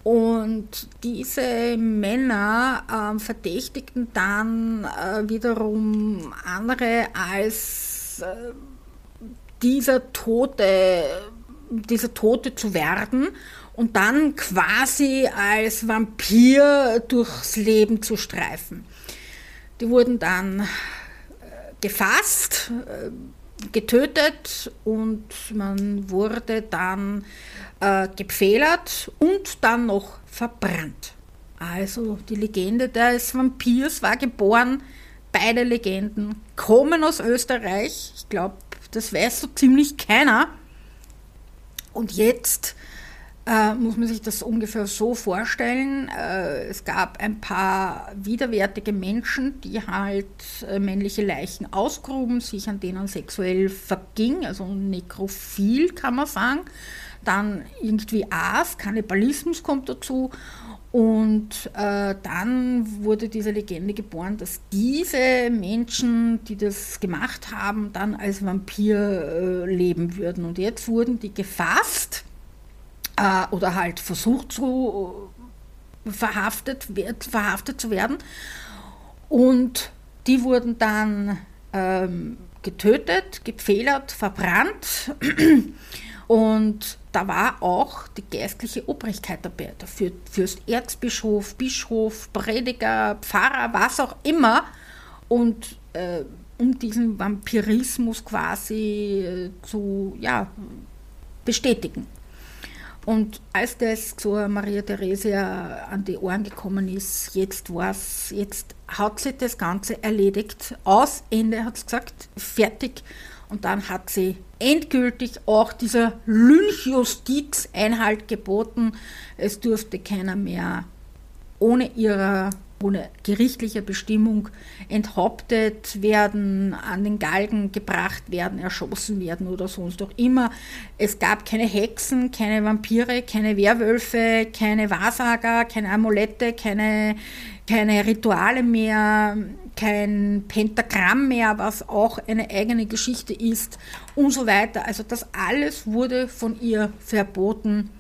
[SPEAKER 1] Und diese Männer äh, verdächtigten dann äh, wiederum andere als äh, dieser Tote, dieser Tote zu werden und dann quasi als Vampir durchs Leben zu streifen. Die wurden dann äh, gefasst, äh, getötet und man wurde dann äh, gepfählert und dann noch verbrannt. Also die Legende des Vampirs war geboren. Beide Legenden kommen aus Österreich. Ich glaube, das weiß so ziemlich keiner. Und jetzt äh, muss man sich das ungefähr so vorstellen. Äh, es gab ein paar widerwärtige Menschen, die halt äh, männliche Leichen ausgruben, sich an denen sexuell verging, also nekrophil kann man sagen. Dann irgendwie Aas, Kannibalismus kommt dazu. Und äh, dann wurde diese Legende geboren, dass diese Menschen, die das gemacht haben, dann als Vampir äh, leben würden. Und jetzt wurden die gefasst äh, oder halt versucht zu verhaftet, wird, verhaftet zu werden. Und die wurden dann ähm, getötet, gepfählert, verbrannt. Und da war auch die geistliche Obrigkeit dabei. Der Fürst Erzbischof, Bischof, Prediger, Pfarrer, was auch immer. Und äh, um diesen Vampirismus quasi äh, zu ja, bestätigen. Und als das zur Maria Theresia an die Ohren gekommen ist, jetzt war's, jetzt hat sie das Ganze erledigt. Aus, Ende hat sie gesagt, fertig. Und dann hat sie endgültig auch dieser Lynchjustiz Einhalt geboten. Es durfte keiner mehr ohne ihrer ohne gerichtlicher Bestimmung enthauptet werden, an den Galgen gebracht werden, erschossen werden oder sonst auch immer. Es gab keine Hexen, keine Vampire, keine Werwölfe, keine Wahrsager, keine Amulette, keine, keine Rituale mehr, kein Pentagramm mehr, was auch eine eigene Geschichte ist und so weiter. Also das alles wurde von ihr verboten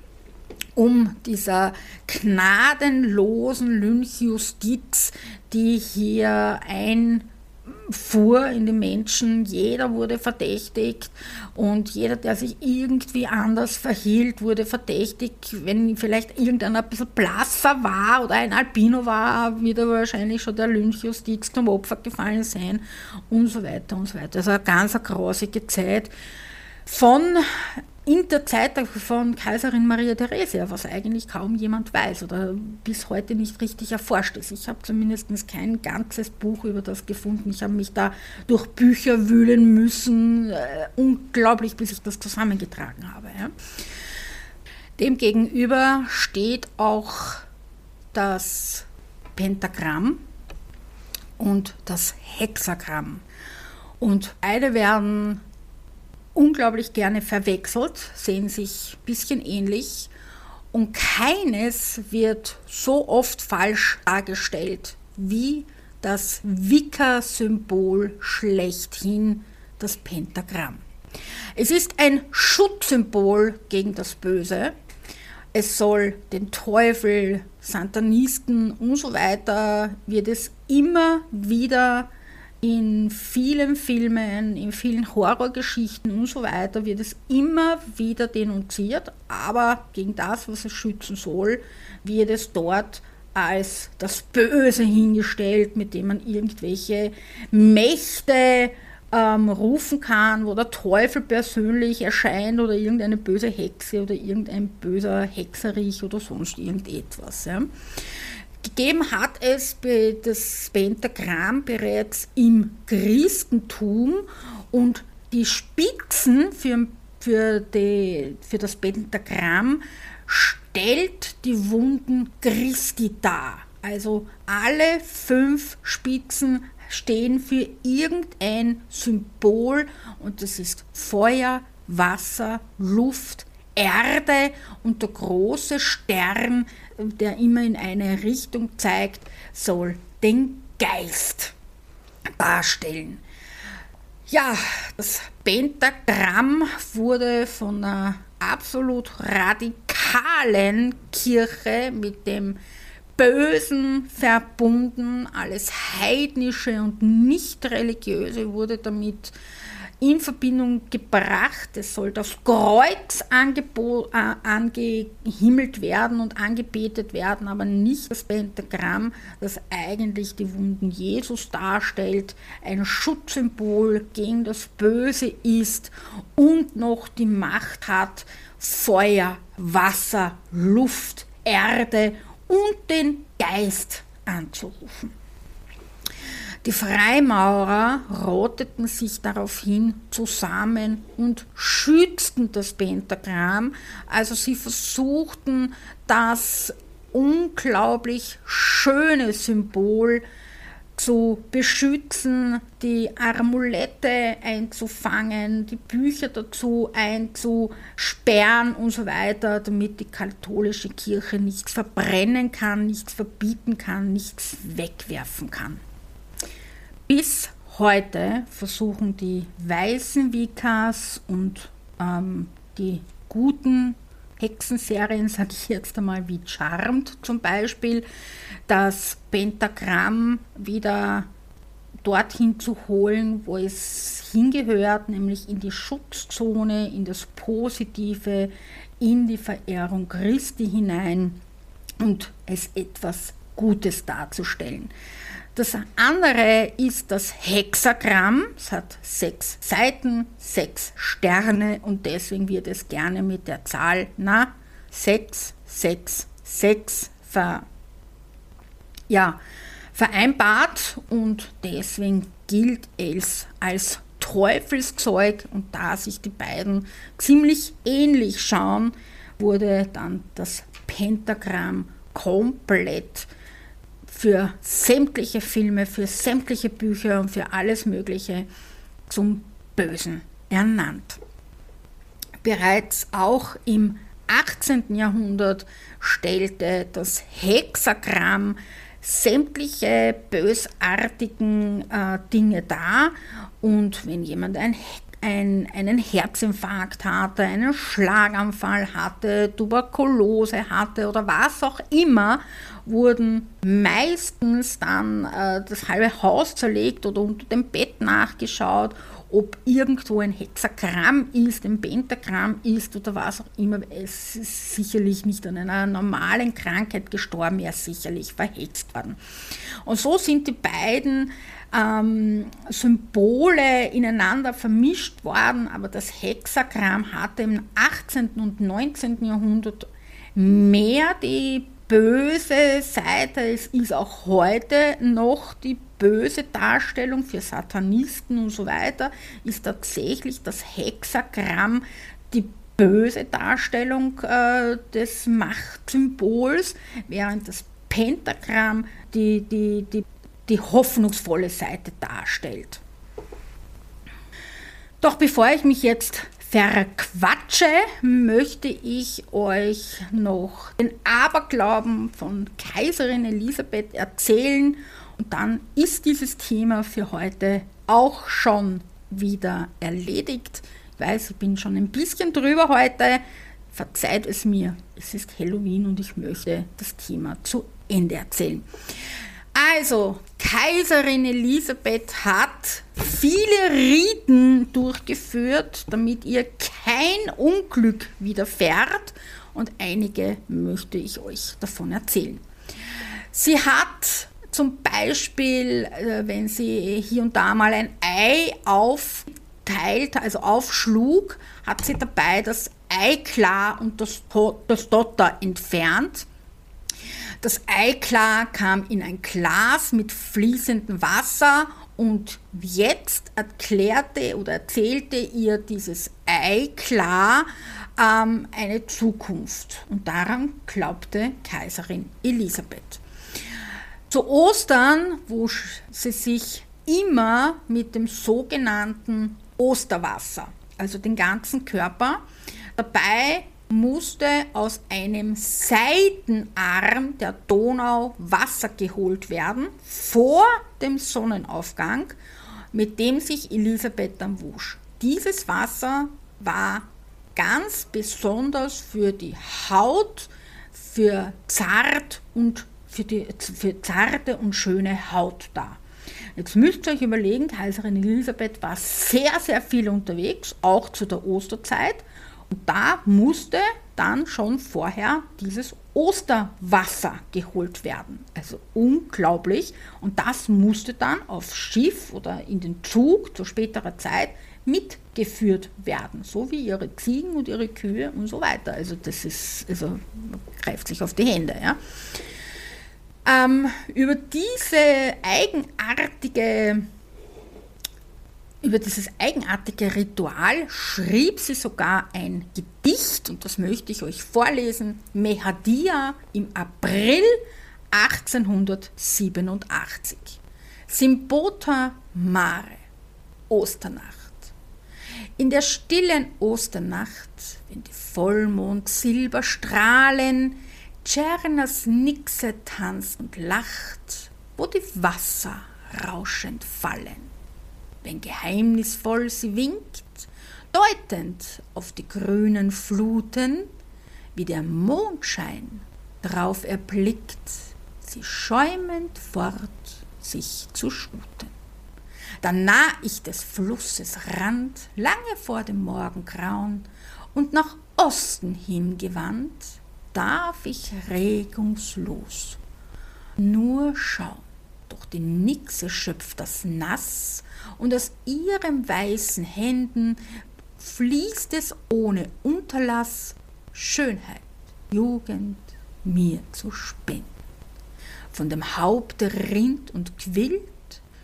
[SPEAKER 1] um dieser gnadenlosen Lynchjustiz, die hier einfuhr in die Menschen. Jeder wurde verdächtigt und jeder, der sich irgendwie anders verhielt, wurde verdächtigt. Wenn vielleicht irgendeiner ein bisschen blasser war oder ein Albino war, wird er wahrscheinlich schon der Lynchjustiz zum Opfer gefallen sein und so weiter und so weiter. Also eine ganz grausige Zeit von in der Zeit von Kaiserin Maria Theresia, was eigentlich kaum jemand weiß oder bis heute nicht richtig erforscht ist. Ich habe zumindest kein ganzes Buch über das gefunden. Ich habe mich da durch Bücher wühlen müssen, äh, unglaublich, bis ich das zusammengetragen habe. Ja. Demgegenüber steht auch das Pentagramm und das Hexagramm. Und beide werden unglaublich gerne verwechselt, sehen sich ein bisschen ähnlich und keines wird so oft falsch dargestellt wie das Wicca-Symbol schlechthin, das Pentagramm. Es ist ein Schutzsymbol gegen das Böse. Es soll den Teufel, Satanisten und so weiter, wird es immer wieder in vielen Filmen, in vielen Horrorgeschichten und so weiter wird es immer wieder denunziert, aber gegen das, was es schützen soll, wird es dort als das Böse hingestellt, mit dem man irgendwelche Mächte ähm, rufen kann, wo der Teufel persönlich erscheint oder irgendeine böse Hexe oder irgendein böser Hexerich oder sonst irgendetwas. Ja. Gegeben hat es das Pentagramm bereits im Christentum und die Spitzen für, für, die, für das Pentagramm stellt die Wunden Christi dar. Also alle fünf Spitzen stehen für irgendein Symbol und das ist Feuer, Wasser, Luft, Erde und der große Stern, der immer in eine Richtung zeigt, soll den Geist darstellen. Ja, das Pentagramm wurde von einer absolut radikalen Kirche mit dem Bösen verbunden, alles Heidnische und Nicht-Religiöse wurde damit in Verbindung gebracht. Es soll das Kreuz äh, angehimmelt werden und angebetet werden, aber nicht das Pentagramm, das eigentlich die Wunden Jesus darstellt, ein Schutzsymbol gegen das Böse ist und noch die Macht hat, Feuer, Wasser, Luft, Erde und den Geist anzurufen. Die Freimaurer roteten sich daraufhin zusammen und schützten das Pentagramm. Also sie versuchten das unglaublich schöne Symbol zu beschützen, die Amulette einzufangen, die Bücher dazu einzusperren und so weiter, damit die katholische Kirche nichts verbrennen kann, nichts verbieten kann, nichts wegwerfen kann. Bis heute versuchen die weißen Vikas und ähm, die guten Hexenserien, sage ich jetzt einmal, wie Charmed zum Beispiel, das Pentagramm wieder dorthin zu holen, wo es hingehört, nämlich in die Schutzzone, in das Positive, in die Verehrung Christi hinein und es etwas Gutes darzustellen. Das andere ist das Hexagramm. Es hat sechs Seiten, sechs Sterne und deswegen wird es gerne mit der Zahl na 6, 6, 6 ver, ja, vereinbart und deswegen gilt es als Teufelszeug und da sich die beiden ziemlich ähnlich schauen, wurde dann das Pentagramm komplett für sämtliche Filme, für sämtliche Bücher und für alles Mögliche zum Bösen ernannt. Bereits auch im 18. Jahrhundert stellte das Hexagramm sämtliche bösartigen äh, Dinge dar und wenn jemand ein ein, einen Herzinfarkt hatte, einen Schlaganfall hatte, Tuberkulose hatte oder was auch immer, wurden meistens dann äh, das halbe Haus zerlegt oder unter dem Bett nachgeschaut, ob irgendwo ein Hexagramm ist, ein Pentagramm ist oder was auch immer. Es ist sicherlich nicht an einer normalen Krankheit gestorben, er ist sicherlich verhext worden. Und so sind die beiden ähm, Symbole ineinander vermischt worden, aber das Hexagramm hatte im 18. und 19. Jahrhundert mehr die böse Seite. Es ist auch heute noch die böse Darstellung für Satanisten und so weiter, ist tatsächlich das Hexagramm die böse Darstellung äh, des Machtsymbols, während das Pentagramm die, die, die, die hoffnungsvolle Seite darstellt. Doch bevor ich mich jetzt verquatsche, möchte ich euch noch den Aberglauben von Kaiserin Elisabeth erzählen und dann ist dieses Thema für heute auch schon wieder erledigt. Ich weiß, ich bin schon ein bisschen drüber heute. Verzeiht es mir, es ist Halloween und ich möchte das Thema zu Ende erzählen. Also, Kaiserin Elisabeth hat viele Riten durchgeführt, damit ihr kein Unglück widerfährt und einige möchte ich euch davon erzählen. Sie hat zum Beispiel, äh, wenn sie hier und da mal ein Ei aufteilt, also aufschlug, hat sie dabei das Eiklar und das, das Dotter entfernt das Eiklar kam in ein Glas mit fließendem Wasser und jetzt erklärte oder erzählte ihr dieses Eiklar ähm, eine Zukunft. Und daran glaubte Kaiserin Elisabeth. Zu Ostern wusch sie sich immer mit dem sogenannten Osterwasser, also den ganzen Körper. Dabei musste aus einem Seitenarm der Donau Wasser geholt werden vor dem Sonnenaufgang, mit dem sich Elisabeth dann wusch. Dieses Wasser war ganz besonders für die Haut, für zart und für, die, für zarte und schöne Haut da. Jetzt müsst ihr euch überlegen, Kaiserin Elisabeth war sehr, sehr viel unterwegs, auch zu der Osterzeit. Und da musste dann schon vorher dieses Osterwasser geholt werden. Also unglaublich. Und das musste dann aufs Schiff oder in den Zug zu späterer Zeit mitgeführt werden, so wie ihre Ziegen und ihre Kühe und so weiter. Also das ist, also greift sich auf die Hände. Ja. Ähm, über diese eigenartige über dieses eigenartige Ritual schrieb sie sogar ein Gedicht, und das möchte ich euch vorlesen, Mehadia im April 1887. Symbota Mare, Osternacht. In der stillen Osternacht, wenn die Vollmond Silber strahlen, Tschernas Nixe tanzt und lacht, wo die Wasser rauschend fallen wenn geheimnisvoll sie winkt, deutend auf die grünen Fluten, wie der Mondschein drauf erblickt, sie schäumend fort sich zu schuten. Dann nah ich des Flusses Rand, lange vor dem Morgengrauen, und nach Osten hingewandt, darf ich regungslos nur schauen. Doch die Nixe schöpft das Nass und aus ihren weißen Händen fließt es ohne Unterlass Schönheit, Jugend mir zu spenden. Von dem Haupte rinnt und quillt,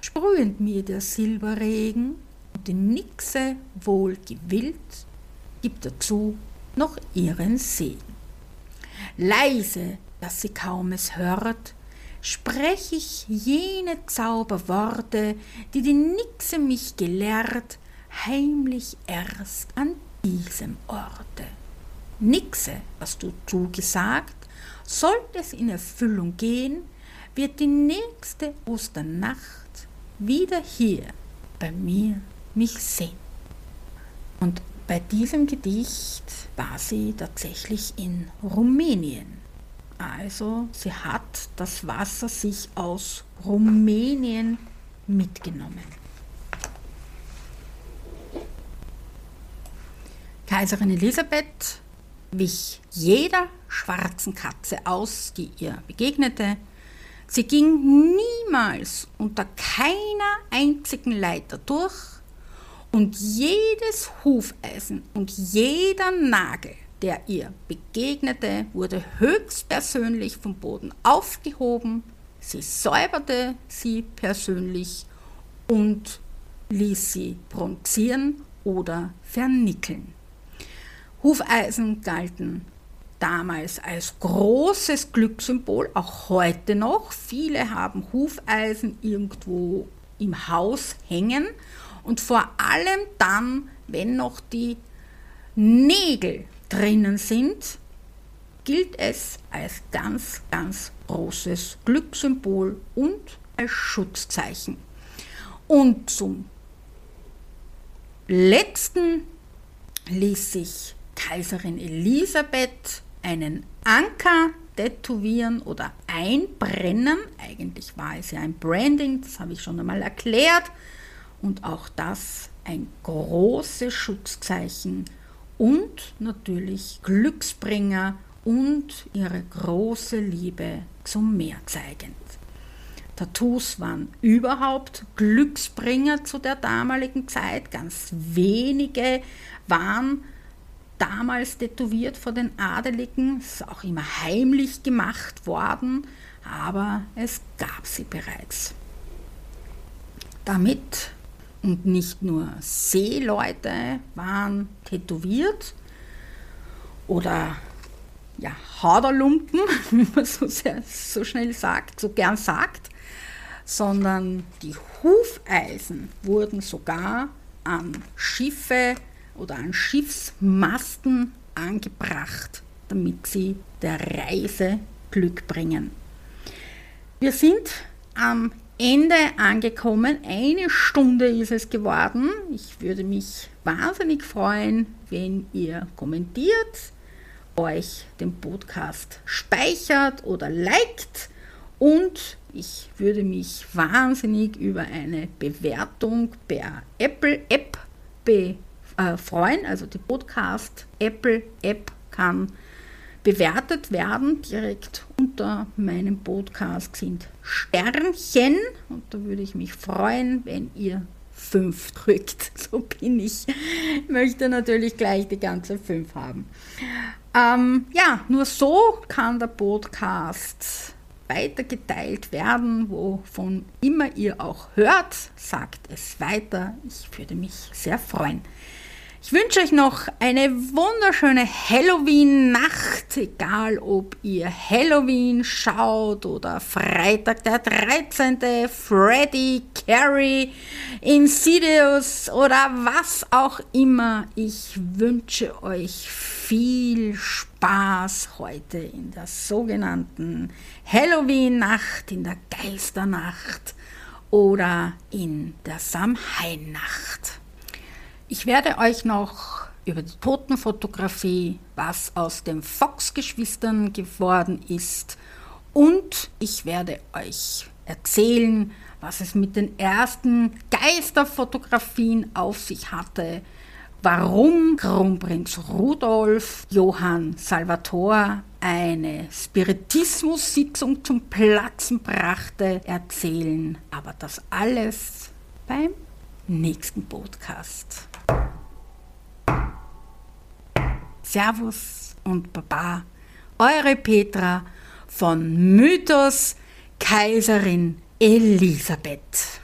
[SPEAKER 1] sprühend mir der Silberregen, und die Nixe wohl gewillt, gibt dazu noch ihren Segen. Leise, dass sie kaum es hört, sprech ich jene Zauberworte, die die Nixe mich gelehrt, heimlich erst an diesem Orte. Nixe, was du zugesagt, sollte es in Erfüllung gehen, wird die nächste Osternacht wieder hier bei mir mich sehen. Und bei diesem Gedicht war sie tatsächlich in Rumänien. Also sie hat das Wasser sich aus Rumänien mitgenommen. Kaiserin Elisabeth wich jeder schwarzen Katze aus, die ihr begegnete. Sie ging niemals unter keiner einzigen Leiter durch und jedes Hufeisen und jeder Nagel, der ihr begegnete, wurde höchstpersönlich vom Boden aufgehoben, sie säuberte sie persönlich und ließ sie bronzieren oder vernickeln. Hufeisen galten damals als großes Glückssymbol, auch heute noch. Viele haben Hufeisen irgendwo im Haus hängen und vor allem dann, wenn noch die Nägel drinnen sind, gilt es als ganz, ganz großes Glückssymbol und als Schutzzeichen. Und zum letzten ließ sich Kaiserin Elisabeth einen Anker tätowieren oder einbrennen. Eigentlich war es ja ein Branding, das habe ich schon einmal erklärt. Und auch das ein großes Schutzzeichen und natürlich Glücksbringer und ihre große Liebe zum Meer zeigend. Tattoos waren überhaupt Glücksbringer zu der damaligen Zeit. Ganz wenige waren damals tätowiert vor den Adeligen, ist auch immer heimlich gemacht worden, aber es gab sie bereits. Damit und nicht nur Seeleute waren tätowiert oder ja, Haderlumpen, wie man so, sehr, so schnell sagt, so gern sagt, sondern die Hufeisen wurden sogar an Schiffe oder an Schiffsmasten angebracht, damit sie der Reise Glück bringen. Wir sind am Ende angekommen. Eine Stunde ist es geworden. Ich würde mich wahnsinnig freuen, wenn ihr kommentiert, euch den Podcast speichert oder liked und ich würde mich wahnsinnig über eine Bewertung per Apple App be äh, freuen. Also die Podcast Apple App kann bewertet werden. Direkt unter meinem Podcast sind Sternchen und da würde ich mich freuen, wenn ihr fünf drückt. So bin ich. ich möchte natürlich gleich die ganze fünf haben. Ähm, ja, nur so kann der Podcast weitergeteilt werden, wovon immer ihr auch hört. Sagt es weiter. Ich würde mich sehr freuen. Ich wünsche euch noch eine wunderschöne Halloween-Nacht, egal ob ihr Halloween schaut oder Freitag der 13., Freddy, Carrie, Insidious oder was auch immer. Ich wünsche euch viel Spaß heute in der sogenannten Halloween-Nacht, in der Geisternacht oder in der Samhain-Nacht. Ich werde euch noch über die Totenfotografie, was aus den Fox-Geschwistern geworden ist und ich werde euch erzählen, was es mit den ersten Geisterfotografien auf sich hatte, warum Kronprinz Rudolf Johann Salvator eine Spiritismus-Sitzung zum Platzen brachte, erzählen. Aber das alles beim nächsten Podcast. Servus und Baba, eure Petra von Mythos Kaiserin Elisabeth.